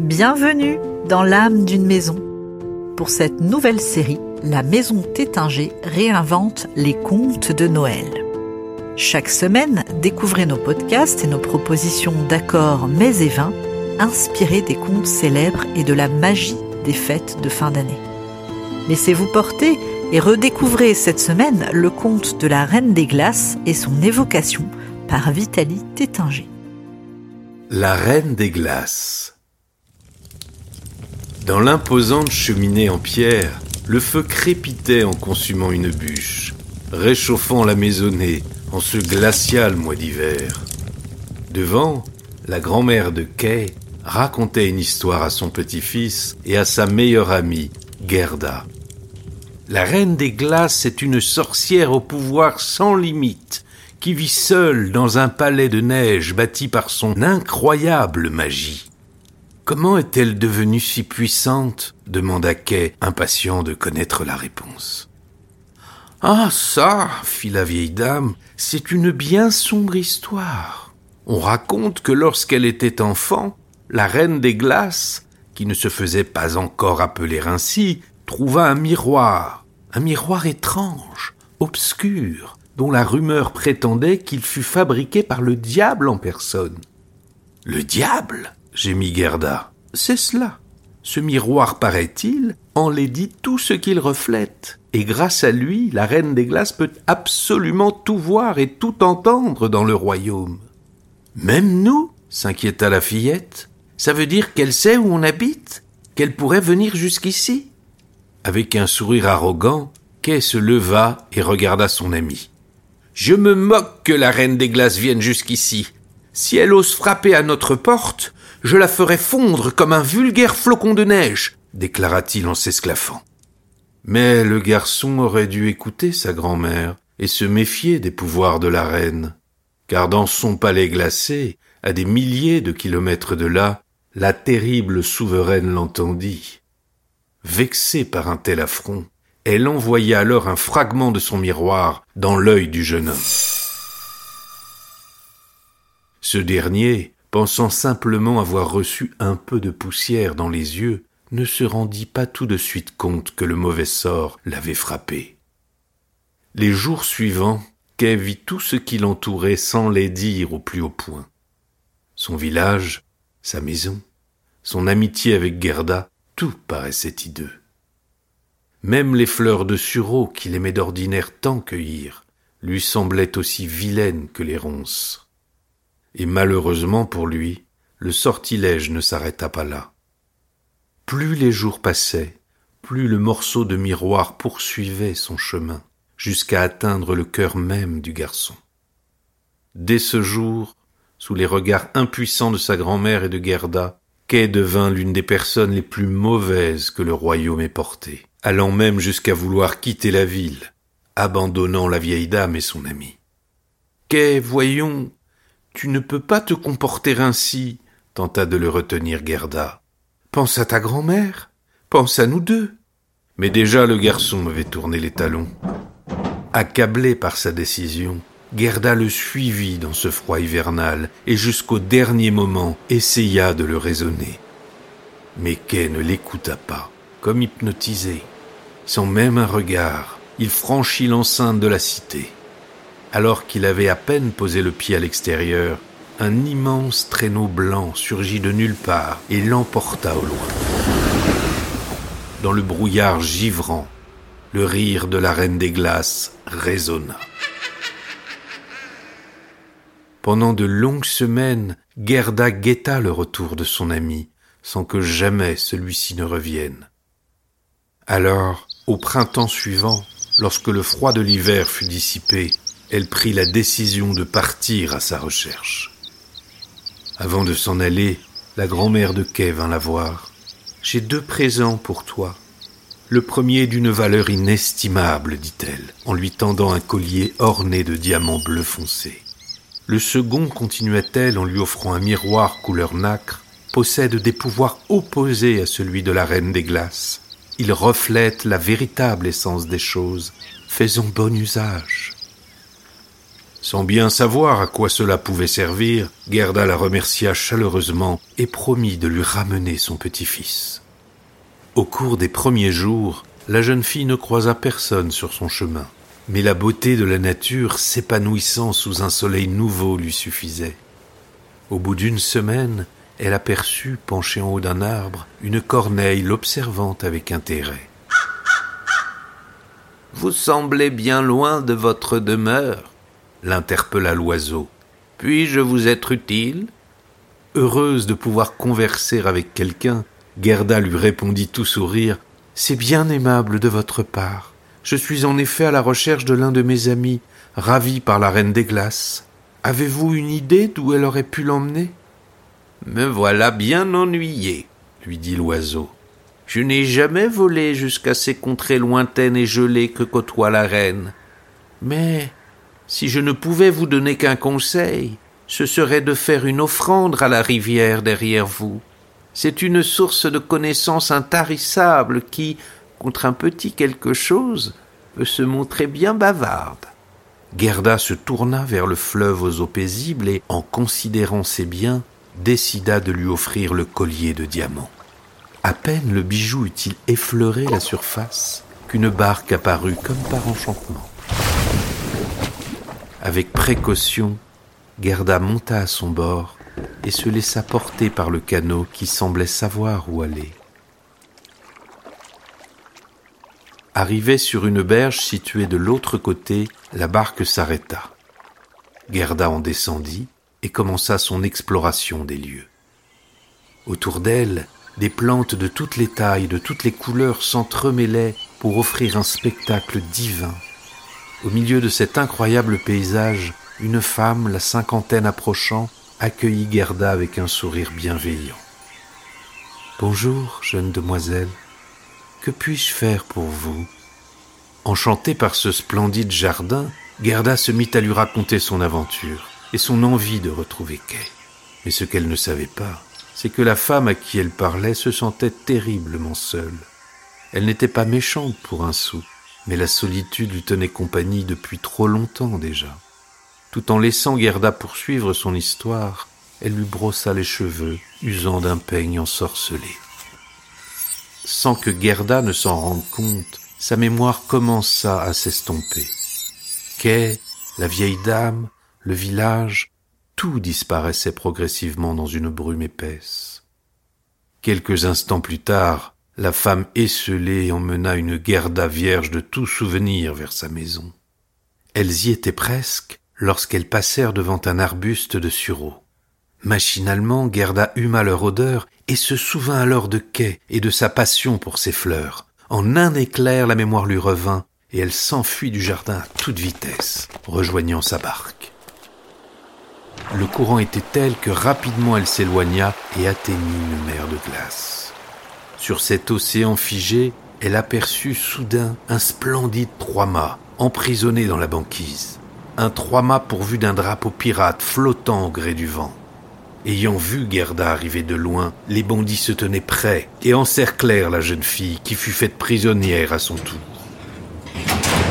Bienvenue dans l'âme d'une maison. Pour cette nouvelle série, la Maison Tétinger réinvente les contes de Noël. Chaque semaine, découvrez nos podcasts et nos propositions d'accords mets et vins inspirés des contes célèbres et de la magie des fêtes de fin d'année. Laissez-vous porter et redécouvrez cette semaine le conte de la Reine des Glaces et son évocation par Vitaly Tétinger. La Reine des Glaces dans l'imposante cheminée en pierre, le feu crépitait en consumant une bûche, réchauffant la maisonnée en ce glacial mois d'hiver. Devant, la grand-mère de Kay racontait une histoire à son petit-fils et à sa meilleure amie, Gerda. La reine des glaces est une sorcière au pouvoir sans limite, qui vit seule dans un palais de neige bâti par son incroyable magie. Comment est-elle devenue si puissante demanda Kay, impatient de connaître la réponse. Ah ça, fit la vieille dame, c'est une bien sombre histoire. On raconte que lorsqu'elle était enfant, la reine des glaces, qui ne se faisait pas encore appeler ainsi, trouva un miroir, un miroir étrange, obscur, dont la rumeur prétendait qu'il fut fabriqué par le diable en personne. Le diable? Gémit Gerda. C'est cela. Ce miroir, paraît-il, enlaidit tout ce qu'il reflète. Et grâce à lui, la reine des glaces peut absolument tout voir et tout entendre dans le royaume. Même nous s'inquiéta la fillette. Ça veut dire qu'elle sait où on habite Qu'elle pourrait venir jusqu'ici Avec un sourire arrogant, Kay se leva et regarda son ami. Je me moque que la reine des glaces vienne jusqu'ici. Si elle ose frapper à notre porte, je la ferai fondre comme un vulgaire flocon de neige, déclara-t-il en s'esclaffant. Mais le garçon aurait dû écouter sa grand-mère et se méfier des pouvoirs de la reine, car dans son palais glacé, à des milliers de kilomètres de là, la terrible souveraine l'entendit. Vexée par un tel affront, elle envoya alors un fragment de son miroir dans l'œil du jeune homme. Ce dernier, pensant simplement avoir reçu un peu de poussière dans les yeux, ne se rendit pas tout de suite compte que le mauvais sort l'avait frappé. Les jours suivants, Kay vit tout ce qui l'entourait sans les dire au plus haut point. Son village, sa maison, son amitié avec Gerda, tout paraissait hideux. Même les fleurs de sureau qu'il aimait d'ordinaire tant cueillir lui semblaient aussi vilaines que les ronces. Et malheureusement pour lui, le sortilège ne s'arrêta pas là. Plus les jours passaient, plus le morceau de miroir poursuivait son chemin, jusqu'à atteindre le cœur même du garçon. Dès ce jour, sous les regards impuissants de sa grand-mère et de Gerda, Kay devint l'une des personnes les plus mauvaises que le royaume ait portées, allant même jusqu'à vouloir quitter la ville, abandonnant la vieille dame et son ami. Kay, voyons, tu ne peux pas te comporter ainsi, tenta de le retenir Gerda. Pense à ta grand-mère, pense à nous deux. Mais déjà le garçon avait tourné les talons. Accablé par sa décision, Gerda le suivit dans ce froid hivernal et jusqu'au dernier moment essaya de le raisonner. Mais Kay ne l'écouta pas, comme hypnotisé. Sans même un regard, il franchit l'enceinte de la cité. Alors qu'il avait à peine posé le pied à l'extérieur, un immense traîneau blanc surgit de nulle part et l'emporta au loin. Dans le brouillard givrant, le rire de la reine des glaces résonna. Pendant de longues semaines, Gerda guetta le retour de son ami, sans que jamais celui-ci ne revienne. Alors, au printemps suivant, lorsque le froid de l'hiver fut dissipé, elle prit la décision de partir à sa recherche. Avant de s'en aller, la grand-mère de Kay vint la voir. J'ai deux présents pour toi. Le premier d'une valeur inestimable, dit-elle, en lui tendant un collier orné de diamants bleus foncés. Le second, continua-t-elle en lui offrant un miroir couleur nacre, possède des pouvoirs opposés à celui de la reine des glaces. Il reflète la véritable essence des choses. Faisons bon usage. Sans bien savoir à quoi cela pouvait servir, Gerda la remercia chaleureusement et promit de lui ramener son petit-fils. Au cours des premiers jours, la jeune fille ne croisa personne sur son chemin, mais la beauté de la nature s'épanouissant sous un soleil nouveau lui suffisait. Au bout d'une semaine, elle aperçut, penchée en haut d'un arbre, une corneille l'observant avec intérêt. Vous semblez bien loin de votre demeure, l'interpella l'oiseau. Puis-je vous être utile? Heureuse de pouvoir converser avec quelqu'un, Gerda lui répondit tout sourire. C'est bien aimable de votre part. Je suis en effet à la recherche de l'un de mes amis, ravi par la reine des glaces. Avez-vous une idée d'où elle aurait pu l'emmener? Me voilà bien ennuyé, lui dit l'oiseau. Je n'ai jamais volé jusqu'à ces contrées lointaines et gelées que côtoie la reine. Mais si je ne pouvais vous donner qu'un conseil, ce serait de faire une offrande à la rivière derrière vous. C'est une source de connaissances intarissables qui, contre un petit quelque chose, peut se montrer bien bavarde. Gerda se tourna vers le fleuve aux eaux paisibles et, en considérant ses biens, décida de lui offrir le collier de diamants. À peine le bijou eut-il effleuré la surface qu'une barque apparut comme par enchantement. Avec précaution, Gerda monta à son bord et se laissa porter par le canot qui semblait savoir où aller. Arrivée sur une berge située de l'autre côté, la barque s'arrêta. Gerda en descendit et commença son exploration des lieux. Autour d'elle, des plantes de toutes les tailles, de toutes les couleurs s'entremêlaient pour offrir un spectacle divin au milieu de cet incroyable paysage, une femme, la cinquantaine approchant, accueillit Gerda avec un sourire bienveillant. Bonjour, jeune demoiselle. Que puis-je faire pour vous? Enchantée par ce splendide jardin, Gerda se mit à lui raconter son aventure et son envie de retrouver Kay. Mais ce qu'elle ne savait pas, c'est que la femme à qui elle parlait se sentait terriblement seule. Elle n'était pas méchante pour un sou, mais la solitude lui tenait compagnie depuis trop longtemps déjà. Tout en laissant Gerda poursuivre son histoire, elle lui brossa les cheveux, usant d'un peigne ensorcelé. Sans que Gerda ne s'en rende compte, sa mémoire commença à s'estomper. Quai, la vieille dame, le village, tout disparaissait progressivement dans une brume épaisse. Quelques instants plus tard, la femme esselée emmena une Gerda vierge de tout souvenir vers sa maison. Elles y étaient presque lorsqu'elles passèrent devant un arbuste de sureau. Machinalement, Gerda huma leur odeur et se souvint alors de Quai et de sa passion pour ses fleurs. En un éclair, la mémoire lui revint et elle s'enfuit du jardin à toute vitesse, rejoignant sa barque. Le courant était tel que rapidement elle s'éloigna et atteignit une mer de glace. Sur cet océan figé, elle aperçut soudain un splendide trois-mâts emprisonné dans la banquise. Un trois-mâts pourvu d'un drapeau pirate flottant au gré du vent. Ayant vu Gerda arriver de loin, les bandits se tenaient prêts et encerclèrent la jeune fille qui fut faite prisonnière à son tour.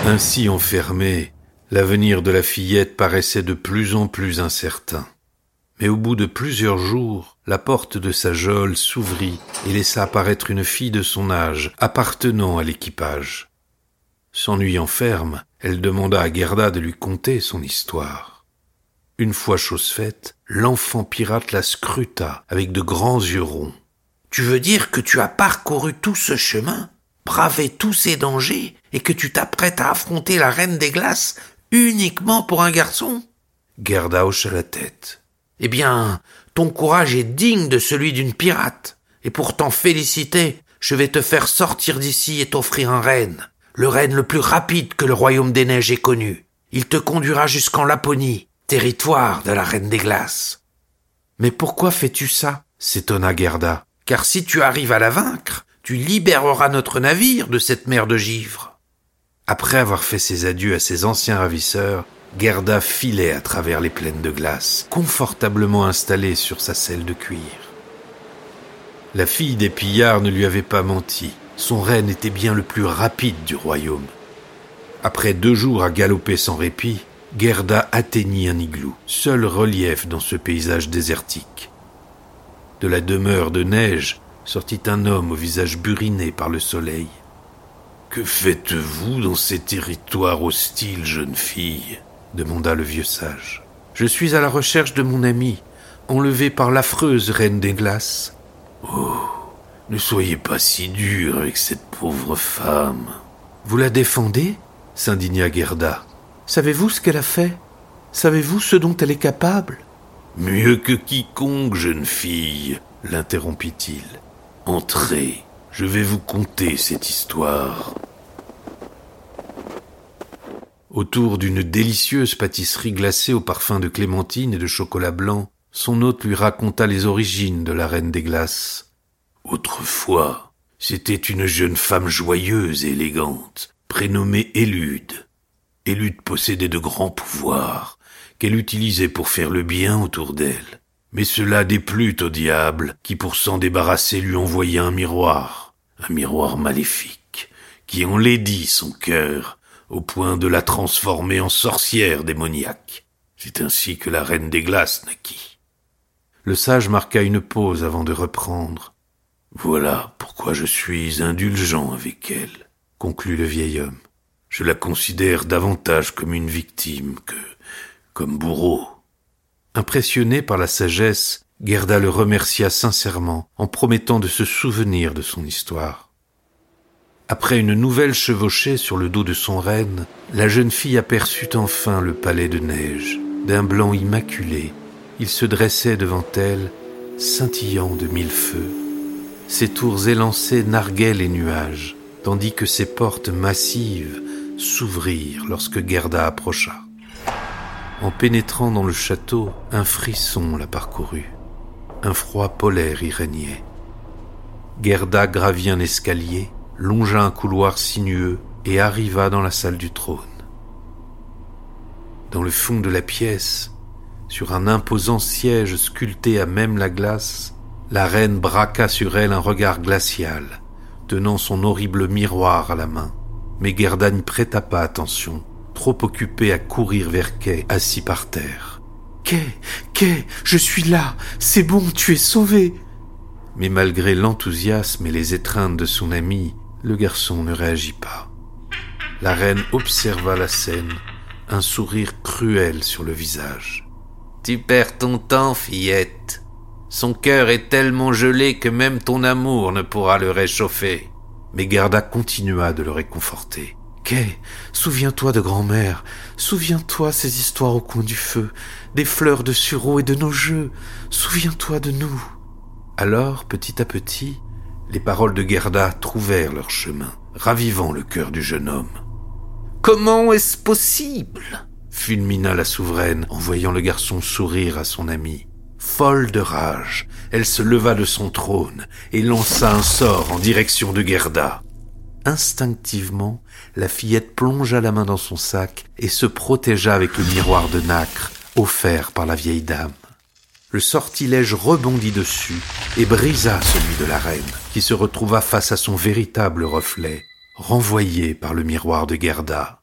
Ainsi enfermée, l'avenir de la fillette paraissait de plus en plus incertain. Mais au bout de plusieurs jours, la porte de sa geôle s'ouvrit et laissa apparaître une fille de son âge, appartenant à l'équipage. S'ennuyant ferme, elle demanda à Gerda de lui conter son histoire. Une fois chose faite, l'enfant pirate la scruta avec de grands yeux ronds. Tu veux dire que tu as parcouru tout ce chemin, bravé tous ces dangers, et que tu t'apprêtes à affronter la reine des glaces uniquement pour un garçon? Gerda hocha la tête. Eh bien, ton courage est digne de celui d'une pirate, et pour t'en féliciter, je vais te faire sortir d'ici et t'offrir un renne, le renne le plus rapide que le royaume des neiges ait connu. Il te conduira jusqu'en Laponie, territoire de la reine des glaces. Mais pourquoi fais-tu ça? s'étonna Gerda. Car si tu arrives à la vaincre, tu libéreras notre navire de cette mer de givre. Après avoir fait ses adieux à ses anciens ravisseurs, Gerda filait à travers les plaines de glace, confortablement installée sur sa selle de cuir. La fille des pillards ne lui avait pas menti. Son renne était bien le plus rapide du royaume. Après deux jours à galoper sans répit, Gerda atteignit un igloo, seul relief dans ce paysage désertique. De la demeure de neige sortit un homme au visage buriné par le soleil. Que faites-vous dans ces territoires hostiles, jeune fille? Demanda le vieux sage. Je suis à la recherche de mon ami, enlevé par l'affreuse reine des glaces. Oh, ne soyez pas si dur avec cette pauvre femme. Vous la défendez? s'indigna Gerda. Savez-vous ce qu'elle a fait? Savez-vous ce dont elle est capable? Mieux que quiconque, jeune fille, l'interrompit-il. Entrez, je vais vous conter cette histoire. Autour d'une délicieuse pâtisserie glacée au parfum de clémentine et de chocolat blanc, son hôte lui raconta les origines de la reine des glaces. Autrefois, c'était une jeune femme joyeuse et élégante, prénommée Élude. Élude possédait de grands pouvoirs, qu'elle utilisait pour faire le bien autour d'elle. Mais cela déplut au diable, qui pour s'en débarrasser lui envoya un miroir, un miroir maléfique, qui enlaidit son cœur, au point de la transformer en sorcière démoniaque. C'est ainsi que la reine des glaces naquit. Le sage marqua une pause avant de reprendre. Voilà pourquoi je suis indulgent avec elle, conclut le vieil homme. Je la considère davantage comme une victime que comme bourreau. Impressionné par la sagesse, Gerda le remercia sincèrement en promettant de se souvenir de son histoire. Après une nouvelle chevauchée sur le dos de son reine, la jeune fille aperçut enfin le palais de neige. D'un blanc immaculé, il se dressait devant elle, scintillant de mille feux. Ses tours élancées narguaient les nuages, tandis que ses portes massives s'ouvrirent lorsque Gerda approcha. En pénétrant dans le château, un frisson la parcourut. Un froid polaire y régnait. Gerda gravit un escalier, longea un couloir sinueux et arriva dans la salle du trône. Dans le fond de la pièce, sur un imposant siège sculpté à même la glace, la reine braqua sur elle un regard glacial, tenant son horrible miroir à la main. Mais Gerda n'y prêta pas attention trop occupé à courir vers Kay, assis par terre. Kay, Kay, je suis là, c'est bon, tu es sauvé. Mais malgré l'enthousiasme et les étreintes de son ami, le garçon ne réagit pas. La reine observa la scène, un sourire cruel sur le visage. Tu perds ton temps, fillette. Son cœur est tellement gelé que même ton amour ne pourra le réchauffer. Mais Garda continua de le réconforter. Kay, souviens-toi de grand-mère, souviens-toi ces histoires au coin du feu, des fleurs de sureau et de nos jeux, souviens-toi de nous. Alors, petit à petit, les paroles de Gerda trouvèrent leur chemin, ravivant le cœur du jeune homme. Comment est-ce possible? fulmina la souveraine en voyant le garçon sourire à son ami. Folle de rage, elle se leva de son trône et lança un sort en direction de Gerda. Instinctivement, la fillette plongea la main dans son sac et se protégea avec le miroir de nacre offert par la vieille dame. Le sortilège rebondit dessus et brisa celui de la reine, qui se retrouva face à son véritable reflet, renvoyé par le miroir de Gerda.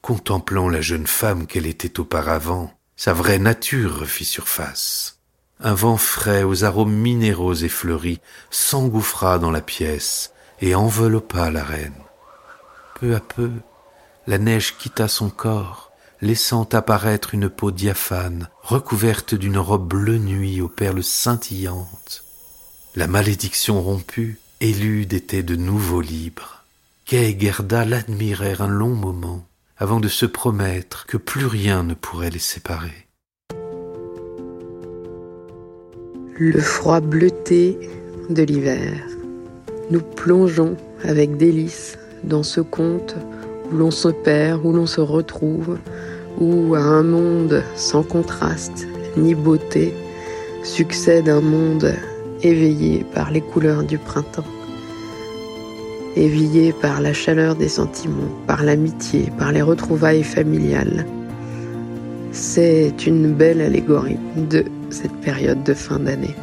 Contemplant la jeune femme qu'elle était auparavant, sa vraie nature refit surface. Un vent frais aux arômes minéraux et fleuris s'engouffra dans la pièce et enveloppa la reine. Peu à peu, la neige quitta son corps, laissant apparaître une peau diaphane, recouverte d'une robe bleu nuit aux perles scintillantes. La malédiction rompue, Élude était de nouveau libre. Kay et Gerda l'admirèrent un long moment, avant de se promettre que plus rien ne pourrait les séparer. Le froid bleuté de l'hiver nous plongeons avec délice dans ce conte où l'on se perd, où l'on se retrouve, où à un monde sans contraste ni beauté succède un monde éveillé par les couleurs du printemps, éveillé par la chaleur des sentiments, par l'amitié, par les retrouvailles familiales. C'est une belle allégorie de cette période de fin d'année.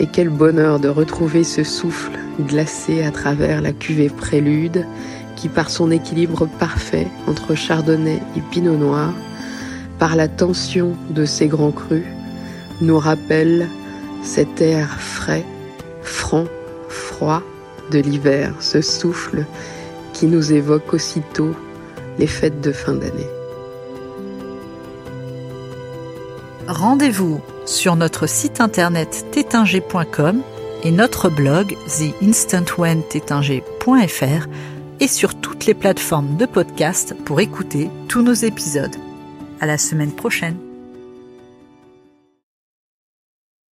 Et quel bonheur de retrouver ce souffle glacé à travers la cuvée prélude qui par son équilibre parfait entre chardonnay et pinot noir par la tension de ces grands crus, nous rappelle cet air frais, franc, froid de l'hiver, ce souffle qui nous évoque aussitôt les fêtes de fin d'année. Rendez-vous sur notre site internet tétinger.com et notre blog theinstantwhentétinger.fr et sur toutes les plateformes de podcast pour écouter tous nos épisodes. À la semaine prochaine.